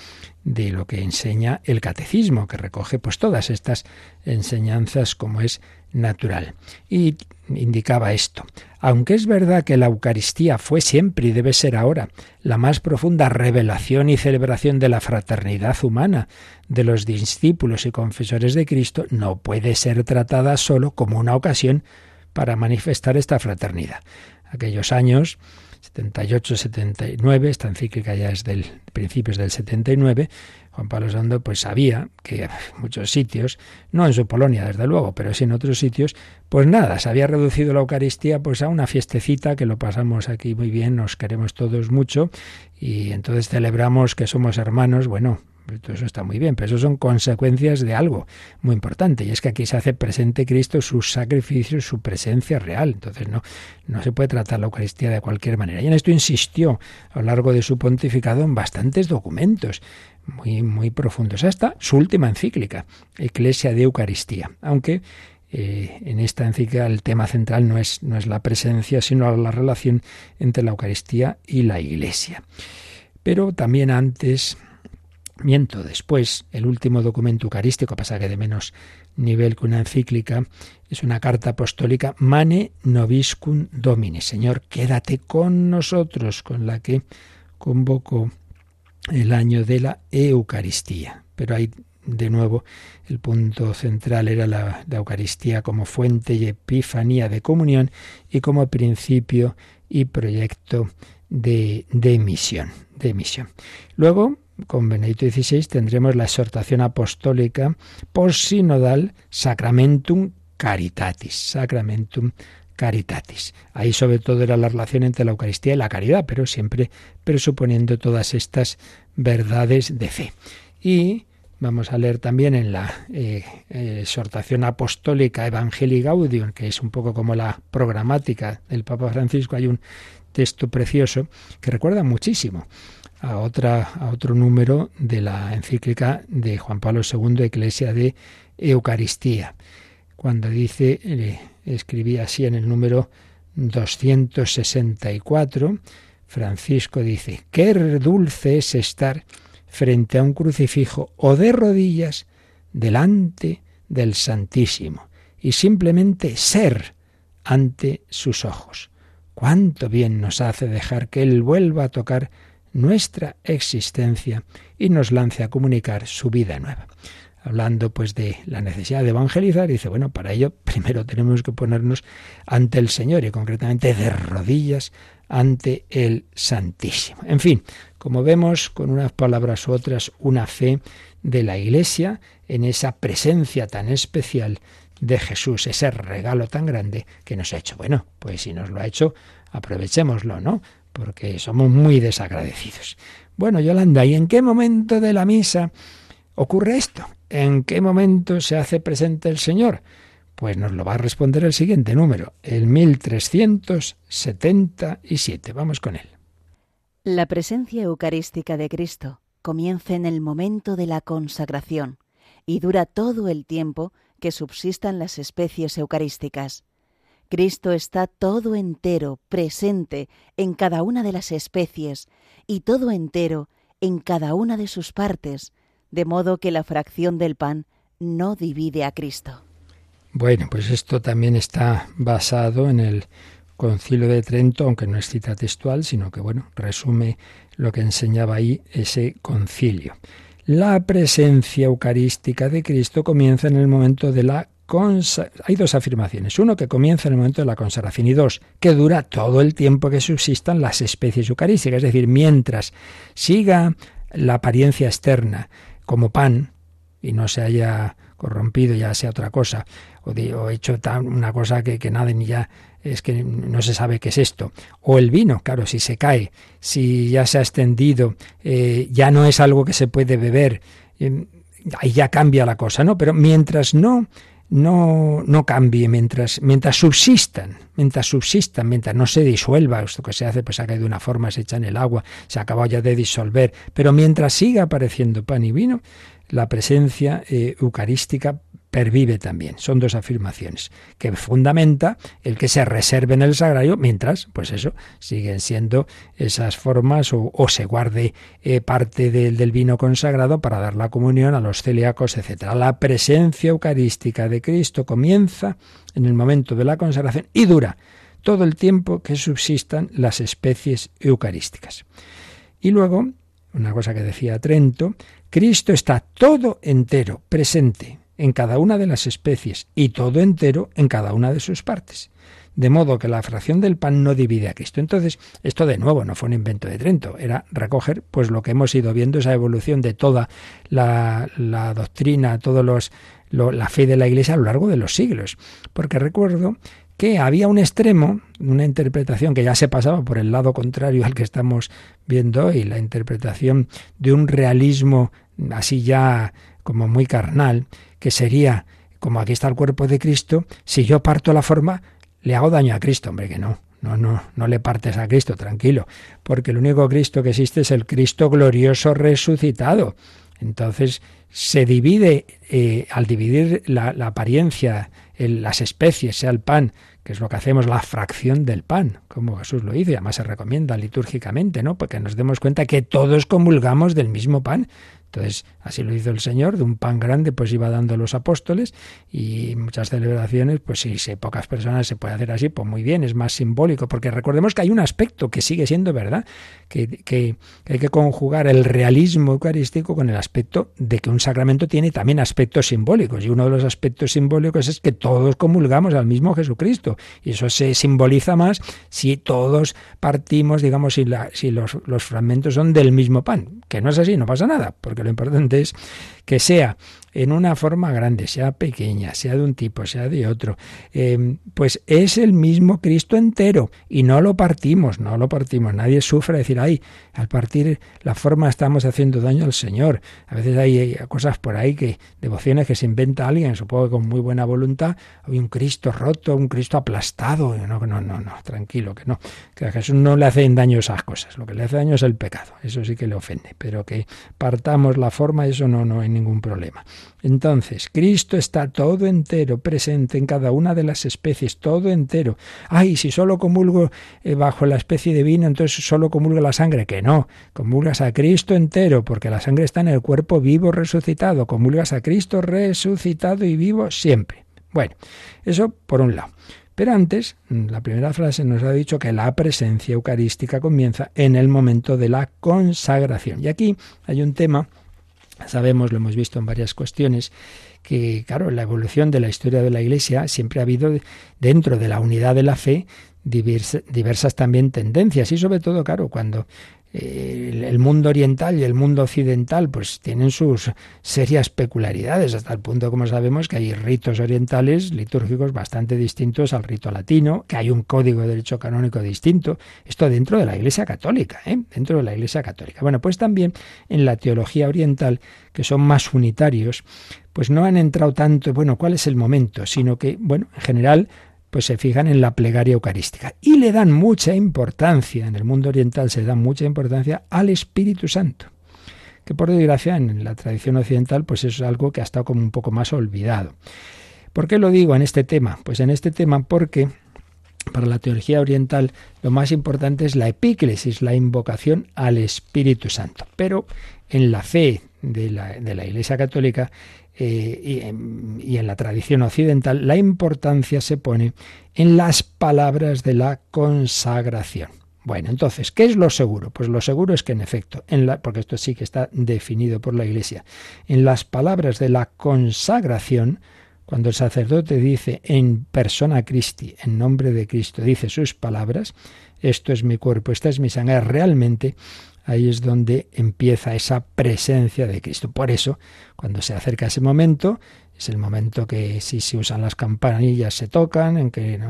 de lo que enseña el catecismo, que recoge pues todas estas enseñanzas como es natural. Y indicaba esto. Aunque es verdad que la Eucaristía fue siempre y debe ser ahora la más profunda revelación y celebración de la fraternidad humana de los discípulos y confesores de Cristo, no puede ser tratada solo como una ocasión para manifestar esta fraternidad. Aquellos años 78-79, esta encíclica ya es del principios del 79, Juan Pablo II pues sabía que en muchos sitios, no en su Polonia desde luego, pero sí en otros sitios, pues nada, se había reducido la Eucaristía pues a una fiestecita que lo pasamos aquí muy bien, nos queremos todos mucho y entonces celebramos que somos hermanos, bueno, todo eso está muy bien, pero eso son consecuencias de algo muy importante, y es que aquí se hace presente Cristo, sus sacrificios, su presencia real. Entonces no, no se puede tratar la Eucaristía de cualquier manera. Y en esto insistió a lo largo de su pontificado en bastantes documentos muy, muy profundos, hasta su última encíclica, Eclesia de Eucaristía, aunque eh, en esta encíclica el tema central no es, no es la presencia, sino la relación entre la Eucaristía y la Iglesia. Pero también antes Miento, después, el último documento eucarístico, pasa que de menos nivel que una encíclica, es una carta apostólica Mane Noviscum Domini. Señor, quédate con nosotros, con la que convocó el año de la Eucaristía. Pero ahí, de nuevo, el punto central era la, Eucaristía como fuente y epifanía de comunión y como principio y proyecto de, de misión. De misión. Luego, con Benedicto XVI tendremos la exhortación apostólica sinodal Sacramentum Caritatis. Sacramentum Caritatis. Ahí sobre todo era la relación entre la Eucaristía y la caridad, pero siempre presuponiendo todas estas verdades de fe. Y vamos a leer también en la eh, exhortación apostólica Evangelii Gaudium, que es un poco como la programática del Papa Francisco, hay un texto precioso que recuerda muchísimo a, otra, a otro número de la encíclica de Juan Pablo II, Iglesia de Eucaristía, cuando dice, eh, escribía así en el número 264, Francisco dice, qué dulce es estar frente a un crucifijo o de rodillas delante del Santísimo y simplemente ser ante sus ojos. Cuánto bien nos hace dejar que Él vuelva a tocar nuestra existencia y nos lance a comunicar su vida nueva. Hablando pues de la necesidad de evangelizar, dice, bueno, para ello (laughs) primero tenemos que ponernos ante el Señor y concretamente de rodillas ante el Santísimo. En fin, como vemos con unas palabras u otras, una fe de la Iglesia en esa presencia tan especial de Jesús, ese regalo tan grande que nos ha hecho. Bueno, pues si nos lo ha hecho, aprovechémoslo, ¿no? Porque somos muy desagradecidos. Bueno, Yolanda, ¿y en qué momento de la misa ocurre esto? ¿En qué momento se hace presente el Señor? Pues nos lo va a responder el siguiente número, el 1377. Vamos con él. La presencia eucarística de Cristo comienza en el momento de la consagración y dura todo el tiempo que subsistan las especies eucarísticas. Cristo está todo entero, presente en cada una de las especies y todo entero en cada una de sus partes, de modo que la fracción del pan no divide a Cristo. Bueno, pues esto también está basado en el Concilio de Trento, aunque no es cita textual, sino que bueno, resume lo que enseñaba ahí ese concilio. La presencia eucarística de Cristo comienza en el momento de la. Hay dos afirmaciones. Uno, que comienza en el momento de la consagración. Y dos, que dura todo el tiempo que subsistan las especies eucarísticas. Es decir, mientras siga la apariencia externa como pan y no se haya corrompido, ya sea otra cosa, o, hecho una cosa que, que nada ni ya es que no se sabe qué es esto. O el vino, claro, si se cae, si ya se ha extendido, eh, ya no es algo que se puede beber, eh, ahí ya cambia la cosa, ¿no? Pero mientras no no, no cambie mientras, mientras subsistan, mientras subsistan, mientras no se disuelva, esto que se hace pues ha caído de una forma, se echa en el agua, se acabó ya de disolver, pero mientras siga apareciendo pan y vino, la presencia eh, eucarística pervive también. Son dos afirmaciones que fundamenta el que se reserve en el sagrario mientras, pues eso, siguen siendo esas formas o, se guarde eh, parte del vino consagrado para dar la comunión a los celíacos, etc. La presencia eucarística de Cristo comienza en el momento de la consagración y dura todo el tiempo que subsistan las especies eucarísticas. Y luego, una cosa que decía Trento, Cristo está todo entero, presente, en cada una de las especies y todo entero en cada una de sus partes. De modo que la fracción del pan no divide a Cristo. Entonces, esto de nuevo no fue un invento de Trento, era recoger pues lo que hemos ido viendo, esa evolución de toda la, doctrina, todos los, la fe de la Iglesia a lo largo de los siglos. Porque recuerdo que había un extremo, una interpretación que ya se pasaba por el lado contrario al que estamos viendo hoy, la interpretación de un realismo así ya como muy carnal, que sería, como aquí está el cuerpo de Cristo, si yo parto la forma, le hago daño a Cristo, hombre, que no. No, no, no le partes a Cristo, tranquilo, porque el único Cristo que existe es el Cristo glorioso resucitado. Entonces se divide, eh, al dividir la, apariencia, en las especies, sea el pan, que es lo que hacemos, la fracción del pan, como Jesús lo dice, además se recomienda litúrgicamente, ¿no? Porque nos demos cuenta que todos comulgamos del mismo pan. Entonces, así lo hizo el Señor, de un pan grande pues iba dando los apóstoles y muchas celebraciones, pues si, si pocas personas se puede hacer así, pues muy bien, es más simbólico, porque recordemos que hay un aspecto que sigue siendo verdad, que, que, hay que conjugar el realismo eucarístico con el aspecto de que un sacramento tiene también aspectos simbólicos, y uno de los aspectos simbólicos es que todos comulgamos al mismo Jesucristo, y eso se simboliza más si todos partimos, digamos, si, la, si los, los fragmentos son del mismo pan, que no es así, no pasa nada, porque lo importante es que sea en una forma grande, sea pequeña, sea de un tipo, sea de otro, em, pues es el mismo Cristo entero y no lo partimos, no lo partimos. Nadie sufre decir, ay, al partir la forma estamos haciendo daño al Señor. A veces hay, cosas por ahí que, devociones que se inventa alguien, supongo que con muy buena voluntad, hay un Cristo roto, un Cristo aplastado. No, no, no, no, tranquilo, que no. Que a Jesús no le hacen daño esas cosas. Lo que le hace daño es el pecado. Eso sí que le ofende. Pero que partamos la forma, eso no, no hay ningún problema. Entonces, Cristo está todo entero presente en cada una de las especies, todo entero. Ay, si solo comulgo eh, bajo la especie de vino, entonces solo comulgo la sangre. Que no, comulgas a Cristo entero, porque la sangre está en el cuerpo vivo resucitado. Comulgas a Cristo resucitado y vivo siempre. Bueno, eso por un lado. Pero antes, la primera frase nos ha dicho que la presencia eucarística comienza en el momento de la consagración. Y aquí hay un tema Sabemos, lo hemos visto en varias cuestiones, que, claro, la evolución de la historia de la Iglesia siempre ha habido dentro de la unidad de la fe diversas, también tendencias. Y sobre todo, claro, cuando el mundo oriental y el mundo occidental pues tienen sus serias peculiaridades, hasta el punto como sabemos que hay ritos orientales litúrgicos bastante distintos al rito latino, que hay un código de derecho canónico distinto, esto dentro de la Iglesia Católica, ¿eh? dentro de la Iglesia Católica. Bueno, pues también en la teología oriental, que son más unitarios, pues no han entrado tanto, bueno, cuál es el momento, sino que, bueno, en general pues se fijan en la plegaria eucarística y le dan mucha importancia, en el mundo oriental se da mucha importancia al Espíritu Santo, que por desgracia en la tradición occidental pues es algo que ha estado como un poco más olvidado. ¿Por qué lo digo en este tema? Pues en este tema porque para la teología oriental lo más importante es la epíclesis, la invocación al Espíritu Santo. Pero en la fe de la, de la Iglesia Católica eh, y, en la tradición occidental, la importancia se pone en las palabras de la consagración. Bueno, entonces, ¿qué es lo seguro? Pues lo seguro es que en efecto, porque esto sí que está definido por la Iglesia, en las palabras de la consagración, cuando el sacerdote dice en persona Christi, en nombre de Cristo, dice sus palabras, esto es mi cuerpo, esta es mi sangre, realmente ahí es donde empieza esa presencia de Cristo. Por eso, cuando se acerca ese momento, es el momento que si se usan las campanillas se tocan, en que el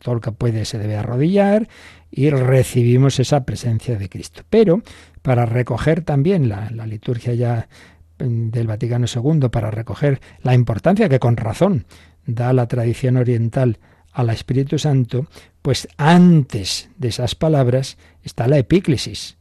todo que puede se debe arrodillar y recibimos esa presencia de Cristo. Pero para recoger también la, la liturgia ya mm, del Vaticano II, para recoger la importancia que con razón da la tradición oriental al Espíritu Santo, pues antes de esas palabras está la epíclesis,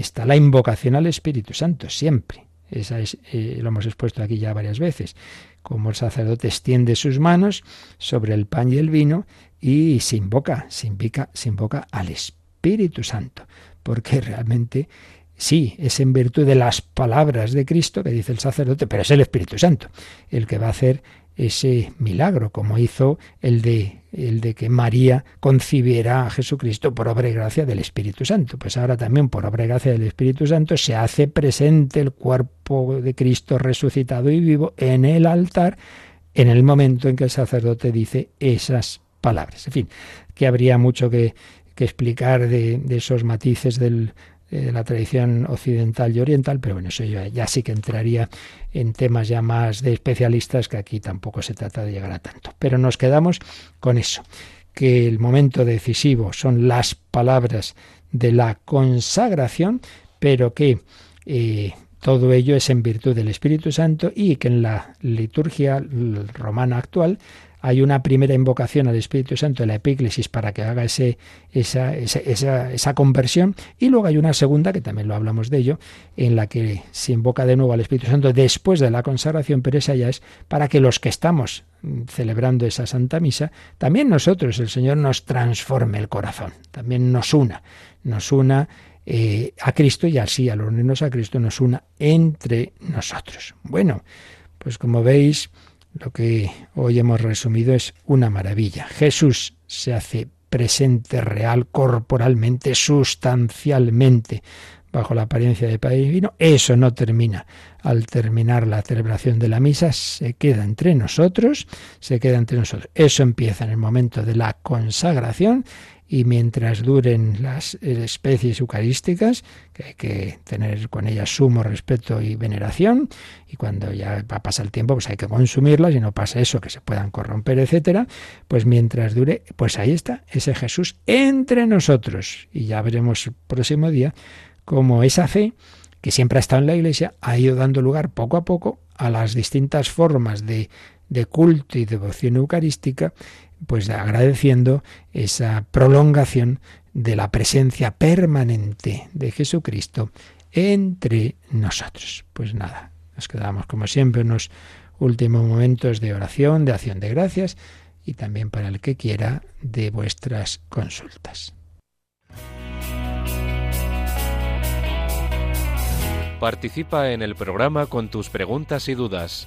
está la invocación al Espíritu Santo, siempre. Esa es, eh, lo hemos expuesto aquí ya varias veces. Como el sacerdote extiende sus manos sobre el pan y el vino y invoca, se invoca, se invoca al Espíritu Santo, porque realmente sí, es en virtud de las palabras de Cristo que dice el sacerdote, pero es el Espíritu Santo el que va a hacer ese milagro, como hizo el de, el de que María concibiera a Jesucristo por obra y gracia del Espíritu Santo. Pues ahora también por obra y gracia del Espíritu Santo se hace presente el cuerpo de Cristo resucitado y vivo en el altar en el momento en que el sacerdote dice esas palabras. En fin, que habría mucho que, explicar de, de esos matices del, de la tradición occidental y oriental, pero bueno, eso ya, sí que entraría en temas ya más de especialistas que aquí tampoco se trata de llegar a tanto. Pero nos quedamos con eso, que el momento decisivo son las palabras de la consagración, pero que eh, todo ello es en virtud del Espíritu Santo y que en la liturgia romana actual hay una primera invocación al Espíritu Santo en la epíclesis para que haga ese, esa, esa, esa, conversión y luego hay una segunda, que también lo hablamos de ello, en la que se invoca de nuevo al Espíritu Santo después de la consagración, pero esa ya es para que los que estamos celebrando esa Santa Misa, también nosotros, el Señor nos transforme el corazón, también nos una, nos una eh, a Cristo y así al unirnos a Cristo nos una entre nosotros. Bueno, pues como veis, lo que hoy hemos resumido es una maravilla. Jesús se hace presente real, corporalmente, sustancialmente, bajo la apariencia de Padre Divino. Eso no termina. Al terminar la celebración de la misa, se queda entre nosotros, se queda entre nosotros. Eso empieza en el momento de la consagración y mientras duren las especies eucarísticas, que hay que tener con ellas sumo respeto y veneración, y cuando ya va a pasar el tiempo, pues hay que consumirlas y no pasa eso, que se puedan corromper, etcétera, pues mientras dure, pues ahí está, ese Jesús entre nosotros. Y ya veremos el próximo día cómo esa fe, que siempre ha estado en la Iglesia, ha ido dando lugar poco a poco a las distintas formas de culto y devoción eucarística pues agradeciendo esa prolongación de la presencia permanente de Jesucristo entre nosotros. Pues nada, nos quedamos como siempre unos últimos momentos de oración, de acción de gracias y también para el que quiera de vuestras consultas. Participa en el programa con tus preguntas y dudas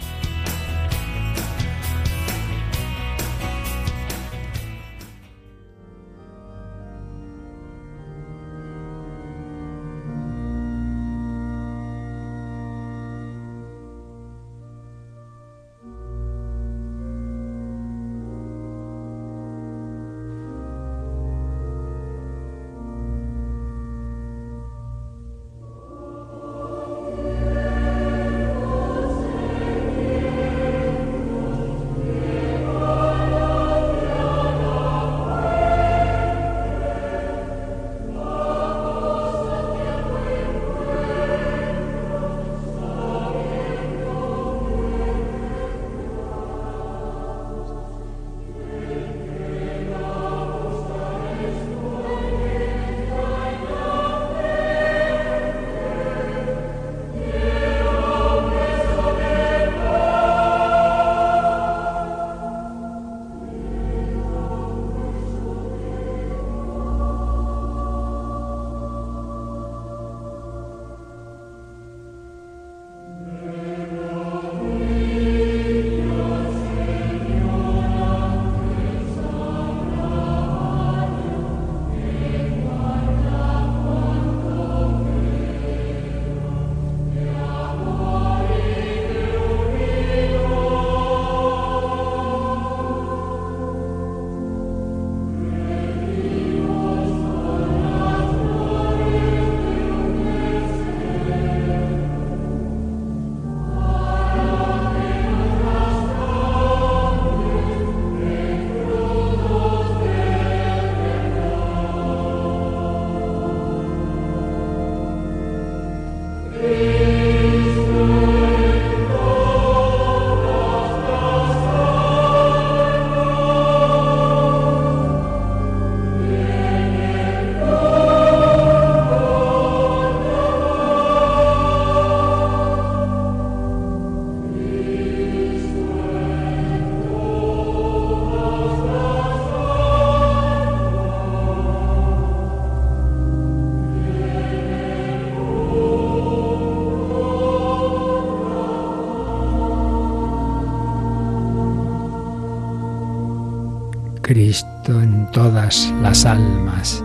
En todas las almas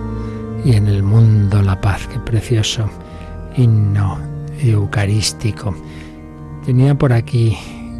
y en el mundo la paz. Qué precioso himno eucarístico. Tenía por aquí,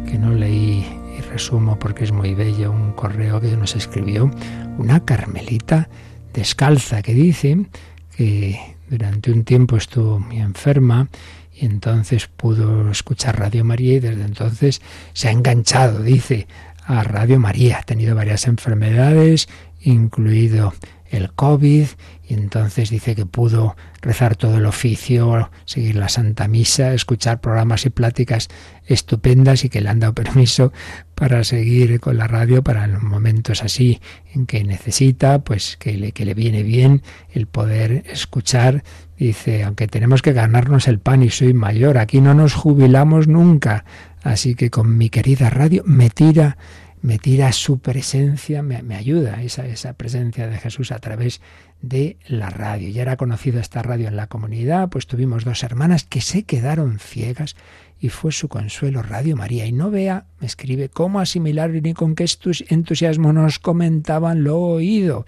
que no leí y resumo porque es muy bello, un correo que nos escribió una carmelita descalza que dice que durante un tiempo estuvo muy enferma y entonces pudo escuchar Radio María y desde entonces se ha enganchado, dice, a Radio María. Ha tenido varias enfermedades, incluido el COVID, y entonces dice que pudo rezar todo el oficio, seguir la Santa Misa, escuchar programas y pláticas estupendas y que le han dado permiso para seguir con la radio para los momentos así en que necesita, pues que le, que le viene bien el poder escuchar. Dice, aunque tenemos que ganarnos el pan y soy mayor, aquí no nos jubilamos nunca, Así que con mi querida radio me tira, me tira su presencia, me, ayuda esa, esa presencia de Jesús a través de la radio. Ya era conocida esta radio en la comunidad, pues tuvimos dos hermanas que se quedaron ciegas y fue su consuelo Radio María. Y no vea, me escribe, cómo asimilar ni con qué entusiasmo nos comentaban lo oído.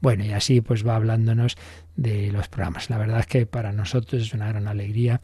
Bueno, y así pues va hablándonos de los programas. La verdad es que para nosotros es una gran alegría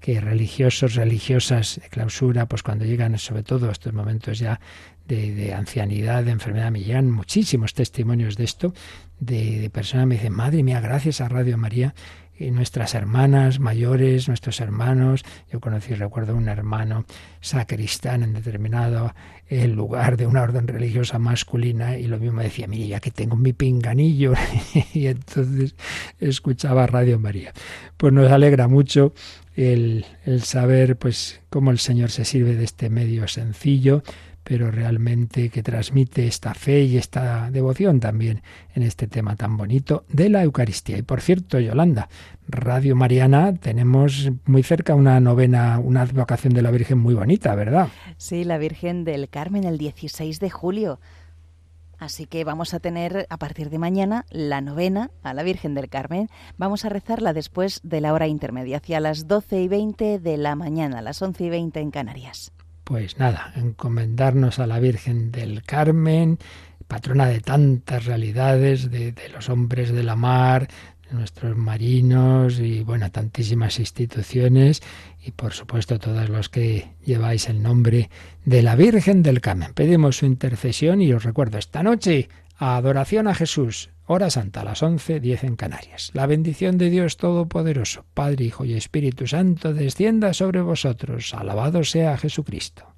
que religiosos, religiosas de clausura, pues cuando llegan sobre todo a estos momentos ya de, ancianidad, de enfermedad, me llegan muchísimos testimonios de esto, de, personas que me dicen, madre mía, gracias a Radio María, y nuestras hermanas mayores, nuestros hermanos. Yo conocí, recuerdo, un hermano sacristán en determinado eh, lugar de una orden religiosa masculina y lo mismo decía, mire, ya que tengo mi pinganillo (laughs) y entonces escuchaba Radio María. Pues nos alegra mucho el, el saber pues cómo el Señor se sirve de este medio sencillo, pero realmente que transmite esta fe y esta devoción también en este tema tan bonito de la Eucaristía. Y por cierto, Yolanda, Radio Mariana, tenemos muy cerca una novena, una advocación de la Virgen muy bonita, ¿verdad? Sí, la Virgen del Carmen el 16 de julio. Así que vamos a tener a partir de mañana la novena a la Virgen del Carmen. Vamos a rezarla después de la hora intermedia, hacia las 12 y 20 de la mañana, las 11 y 20 en Canarias. Pues nada, encomendarnos a la Virgen del Carmen, patrona de tantas realidades, de, de los hombres de la mar, nuestros marinos y bueno, tantísimas instituciones y por supuesto todos los que lleváis el nombre de la Virgen del Carmen. Pedimos su intercesión y os recuerdo esta noche adoración a Jesús, hora santa a las once, diez en Canarias. La bendición de Dios Todopoderoso, Padre, Hijo y Espíritu Santo descienda sobre vosotros. Alabado sea Jesucristo.